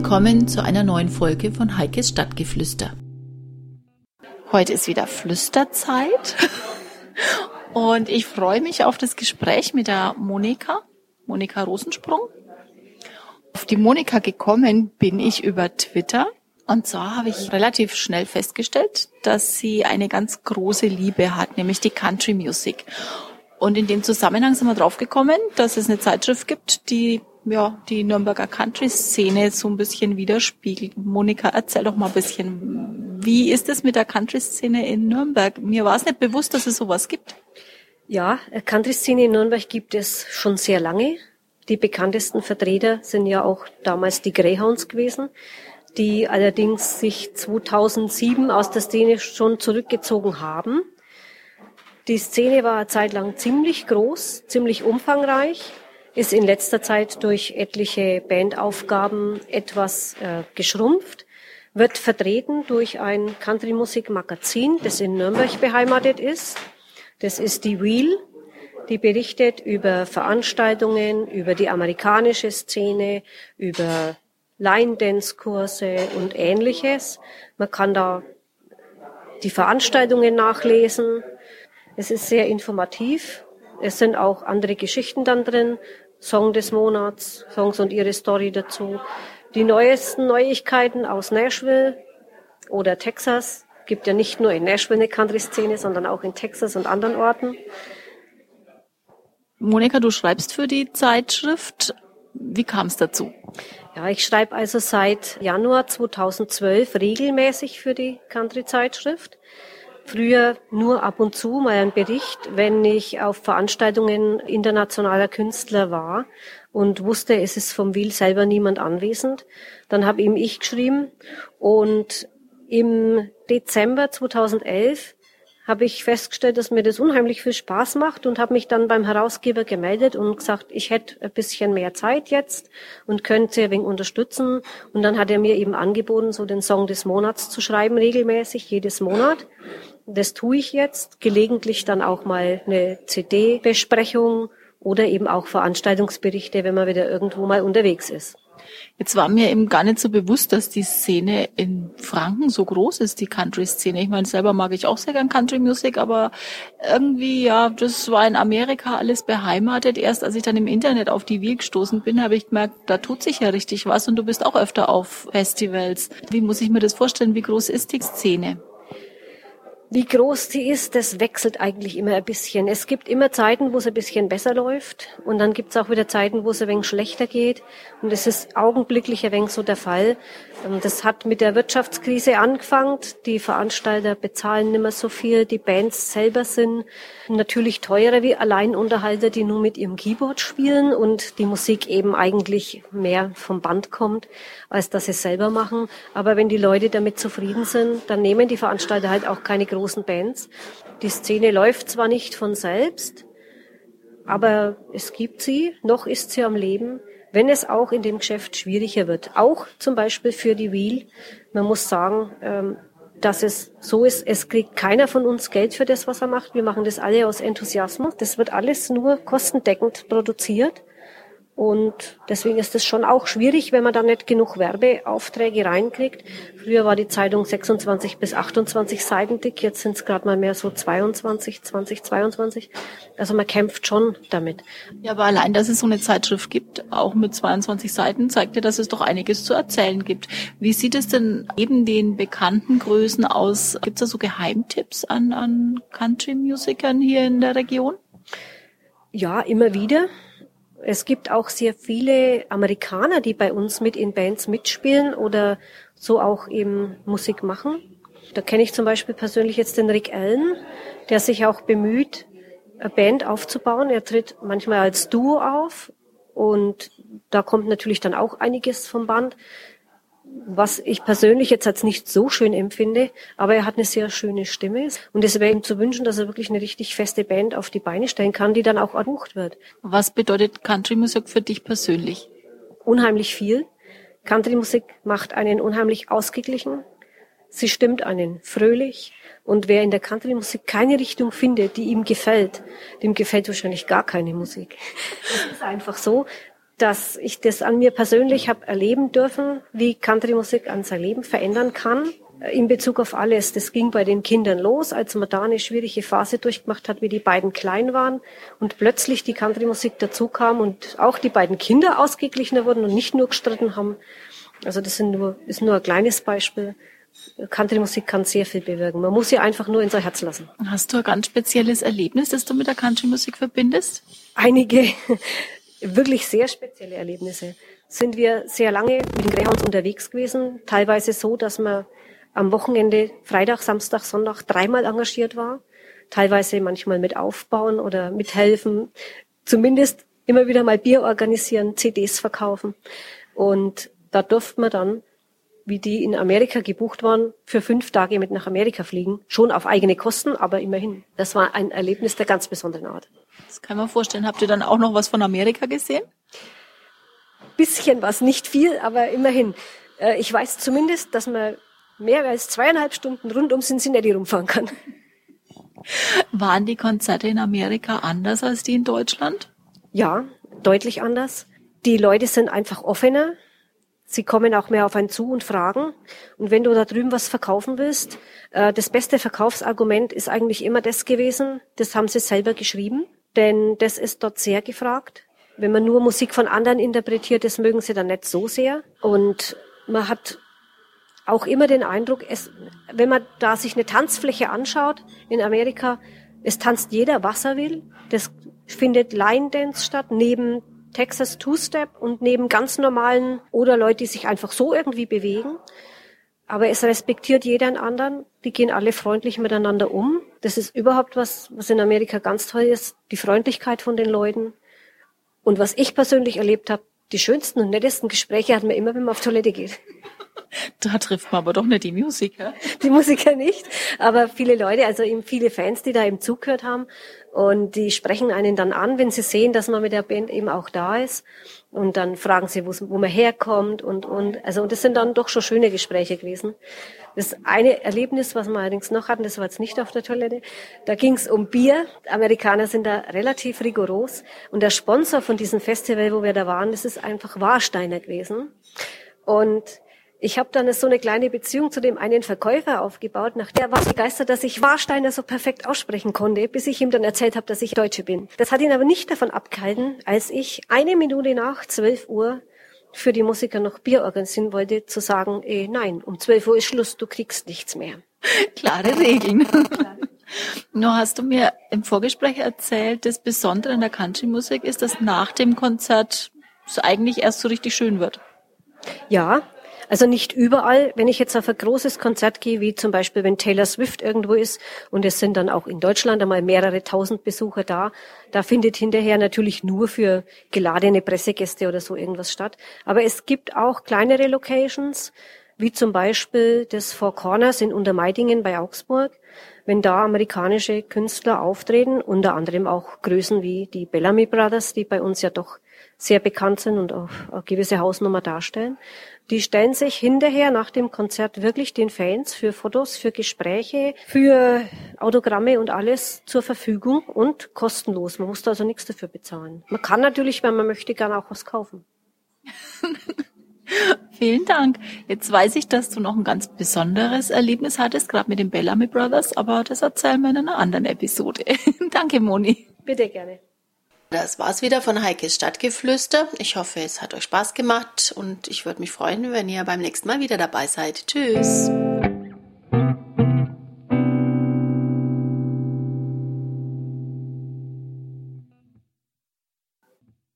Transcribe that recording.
Willkommen zu einer neuen Folge von Heikes Stadtgeflüster. Heute ist wieder Flüsterzeit und ich freue mich auf das Gespräch mit der Monika, Monika Rosensprung. Auf die Monika gekommen bin ich über Twitter und zwar habe ich relativ schnell festgestellt, dass sie eine ganz große Liebe hat, nämlich die Country Music. Und in dem Zusammenhang sind wir draufgekommen, dass es eine Zeitschrift gibt, die ja, die Nürnberger Country-Szene so ein bisschen widerspiegelt. Monika, erzähl doch mal ein bisschen, wie ist es mit der Country-Szene in Nürnberg? Mir war es nicht bewusst, dass es sowas gibt. Ja, Country-Szene in Nürnberg gibt es schon sehr lange. Die bekanntesten Vertreter sind ja auch damals die Greyhounds gewesen, die allerdings sich 2007 aus der Szene schon zurückgezogen haben. Die Szene war eine Zeit lang ziemlich groß, ziemlich umfangreich ist in letzter Zeit durch etliche Bandaufgaben etwas äh, geschrumpft, wird vertreten durch ein Country-Musik-Magazin, das in Nürnberg beheimatet ist. Das ist die Wheel, die berichtet über Veranstaltungen, über die amerikanische Szene, über Line-Dance-Kurse und ähnliches. Man kann da die Veranstaltungen nachlesen. Es ist sehr informativ. Es sind auch andere Geschichten dann drin, Song des Monats, Songs und ihre Story dazu. Die neuesten Neuigkeiten aus Nashville oder Texas. Gibt ja nicht nur in Nashville eine Country-Szene, sondern auch in Texas und anderen Orten. Monika, du schreibst für die Zeitschrift. Wie kam es dazu? Ja, ich schreibe also seit Januar 2012 regelmäßig für die Country-Zeitschrift. Früher nur ab und zu mal ein Bericht, wenn ich auf Veranstaltungen internationaler Künstler war und wusste, es ist vom Will selber niemand anwesend. Dann habe ihm ich geschrieben und im Dezember 2011 habe ich festgestellt, dass mir das unheimlich viel Spaß macht und habe mich dann beim Herausgeber gemeldet und gesagt, ich hätte ein bisschen mehr Zeit jetzt und könnte ein wenig unterstützen. Und dann hat er mir eben angeboten, so den Song des Monats zu schreiben, regelmäßig, jedes Monat. Das tue ich jetzt. Gelegentlich dann auch mal eine CD-Besprechung oder eben auch Veranstaltungsberichte, wenn man wieder irgendwo mal unterwegs ist. Jetzt war mir eben gar nicht so bewusst, dass die Szene in Franken so groß ist, die Country-Szene. Ich meine, selber mag ich auch sehr gern Country-Musik, aber irgendwie, ja, das war in Amerika alles beheimatet. Erst als ich dann im Internet auf die Wheel gestoßen bin, habe ich gemerkt, da tut sich ja richtig was und du bist auch öfter auf Festivals. Wie muss ich mir das vorstellen? Wie groß ist die Szene? Wie groß sie ist, das wechselt eigentlich immer ein bisschen. Es gibt immer Zeiten, wo es ein bisschen besser läuft und dann gibt es auch wieder Zeiten, wo es ein wenig schlechter geht. Und es ist augenblicklich ein wenig so der Fall. Ähm, das hat mit der Wirtschaftskrise angefangen. Die Veranstalter bezahlen nicht mehr so viel. Die Bands selber sind natürlich teurer wie Alleinunterhalter, die nur mit ihrem Keyboard spielen und die Musik eben eigentlich mehr vom Band kommt, als dass sie es selber machen. Aber wenn die Leute damit zufrieden sind, dann nehmen die Veranstalter halt auch keine Bands. Die Szene läuft zwar nicht von selbst, aber es gibt sie, noch ist sie am Leben, wenn es auch in dem Geschäft schwieriger wird. Auch zum Beispiel für die Wheel. Man muss sagen, ähm, dass es so ist, es kriegt keiner von uns Geld für das, was er macht. Wir machen das alle aus Enthusiasmus. Das wird alles nur kostendeckend produziert. Und deswegen ist es schon auch schwierig, wenn man da nicht genug Werbeaufträge reinkriegt. Früher war die Zeitung 26 bis 28 Seiten dick, jetzt sind es gerade mal mehr so 22, 20, 22. Also man kämpft schon damit. Ja, aber allein, dass es so eine Zeitschrift gibt, auch mit 22 Seiten, zeigt ja, dass es doch einiges zu erzählen gibt. Wie sieht es denn neben den bekannten Größen aus? Gibt es da so Geheimtipps an, an Country-Musikern hier in der Region? Ja, immer wieder. Es gibt auch sehr viele Amerikaner, die bei uns mit in Bands mitspielen oder so auch eben Musik machen. Da kenne ich zum Beispiel persönlich jetzt den Rick Allen, der sich auch bemüht, eine Band aufzubauen. Er tritt manchmal als Duo auf und da kommt natürlich dann auch einiges vom Band was ich persönlich jetzt als nicht so schön empfinde, aber er hat eine sehr schöne Stimme und es wäre ihm zu wünschen, dass er wirklich eine richtig feste Band auf die Beine stellen kann, die dann auch erbucht wird. Was bedeutet Country-Musik für dich persönlich? Unheimlich viel. Country-Musik macht einen unheimlich ausgeglichen. Sie stimmt einen fröhlich. Und wer in der Country-Musik keine Richtung findet, die ihm gefällt, dem gefällt wahrscheinlich gar keine Musik. Das ist einfach so dass ich das an mir persönlich habe erleben dürfen, wie Country-Musik an sein Leben verändern kann in Bezug auf alles. Das ging bei den Kindern los, als man da eine schwierige Phase durchgemacht hat, wie die beiden klein waren und plötzlich die Country-Musik dazu kam und auch die beiden Kinder ausgeglichener wurden und nicht nur gestritten haben. Also das sind nur, ist nur ein kleines Beispiel. Country-Musik kann sehr viel bewirken. Man muss sie einfach nur in sein Herz lassen. Hast du ein ganz spezielles Erlebnis, das du mit der Country-Musik verbindest? Einige wirklich sehr spezielle Erlebnisse. Sind wir sehr lange mit den Greyhounds unterwegs gewesen, teilweise so, dass man am Wochenende, Freitag, Samstag, Sonntag dreimal engagiert war, teilweise manchmal mit aufbauen oder mithelfen, zumindest immer wieder mal Bier organisieren, CDs verkaufen. Und da durfte man dann, wie die in Amerika gebucht waren, für fünf Tage mit nach Amerika fliegen. Schon auf eigene Kosten, aber immerhin. Das war ein Erlebnis der ganz besonderen Art. Das kann man vorstellen. Habt ihr dann auch noch was von Amerika gesehen? Bisschen was, nicht viel, aber immerhin. Äh, ich weiß zumindest, dass man mehr als zweieinhalb Stunden rund um Cincinnati rumfahren kann. Waren die Konzerte in Amerika anders als die in Deutschland? Ja, deutlich anders. Die Leute sind einfach offener. Sie kommen auch mehr auf einen zu und fragen. Und wenn du da drüben was verkaufen willst, äh, das beste Verkaufsargument ist eigentlich immer das gewesen, das haben sie selber geschrieben, denn das ist dort sehr gefragt. Wenn man nur Musik von anderen interpretiert, das mögen sie dann nicht so sehr. Und man hat auch immer den Eindruck, es, wenn man da sich eine Tanzfläche anschaut in Amerika, es tanzt jeder, was er will. Das findet Line Dance statt, neben Texas Two-Step und neben ganz normalen oder Leute, die sich einfach so irgendwie bewegen. Aber es respektiert jeder einen anderen. Die gehen alle freundlich miteinander um. Das ist überhaupt was, was in Amerika ganz toll ist. Die Freundlichkeit von den Leuten. Und was ich persönlich erlebt habe, die schönsten und nettesten Gespräche hat man immer, wenn man auf Toilette geht. Da trifft man aber doch nicht die Musiker. Die Musiker nicht, aber viele Leute, also eben viele Fans, die da eben zugehört haben und die sprechen einen dann an, wenn sie sehen, dass man mit der Band eben auch da ist und dann fragen sie, wo man herkommt und und also und das sind dann doch schon schöne Gespräche gewesen. Das eine Erlebnis, was wir allerdings noch hatten, das war jetzt nicht auf der Toilette, da ging es um Bier. Amerikaner sind da relativ rigoros und der Sponsor von diesem Festival, wo wir da waren, das ist einfach Warsteiner gewesen und ich habe dann so eine kleine Beziehung zu dem einen Verkäufer aufgebaut, nach der war begeistert, dass ich Warsteiner so perfekt aussprechen konnte, bis ich ihm dann erzählt habe, dass ich Deutsche bin. Das hat ihn aber nicht davon abgehalten, als ich eine Minute nach zwölf Uhr für die Musiker noch Bier organisieren wollte, zu sagen, eh, nein, um zwölf Uhr ist Schluss, du kriegst nichts mehr. Klare Regeln. Nur hast du mir im Vorgespräch erzählt, das Besondere an der Country-Musik ist, dass nach dem Konzert es eigentlich erst so richtig schön wird. Ja, also nicht überall. Wenn ich jetzt auf ein großes Konzert gehe, wie zum Beispiel wenn Taylor Swift irgendwo ist und es sind dann auch in Deutschland einmal mehrere tausend Besucher da, da findet hinterher natürlich nur für geladene Pressegäste oder so irgendwas statt. Aber es gibt auch kleinere Locations, wie zum Beispiel das Four Corners in Untermeidingen bei Augsburg. Wenn da amerikanische Künstler auftreten, unter anderem auch Größen wie die Bellamy Brothers, die bei uns ja doch sehr bekannt sind und auch eine gewisse Hausnummer darstellen. Die stellen sich hinterher nach dem Konzert wirklich den Fans für Fotos, für Gespräche, für Autogramme und alles zur Verfügung und kostenlos. Man muss da also nichts dafür bezahlen. Man kann natürlich, wenn man möchte, gerne auch was kaufen. Vielen Dank. Jetzt weiß ich, dass du noch ein ganz besonderes Erlebnis hattest, gerade mit den Bellamy Brothers, aber das erzählen wir in einer anderen Episode. Danke, Moni. Bitte gerne. Das war's wieder von Heikes Stadtgeflüster. Ich hoffe, es hat euch Spaß gemacht und ich würde mich freuen, wenn ihr beim nächsten Mal wieder dabei seid. Tschüss.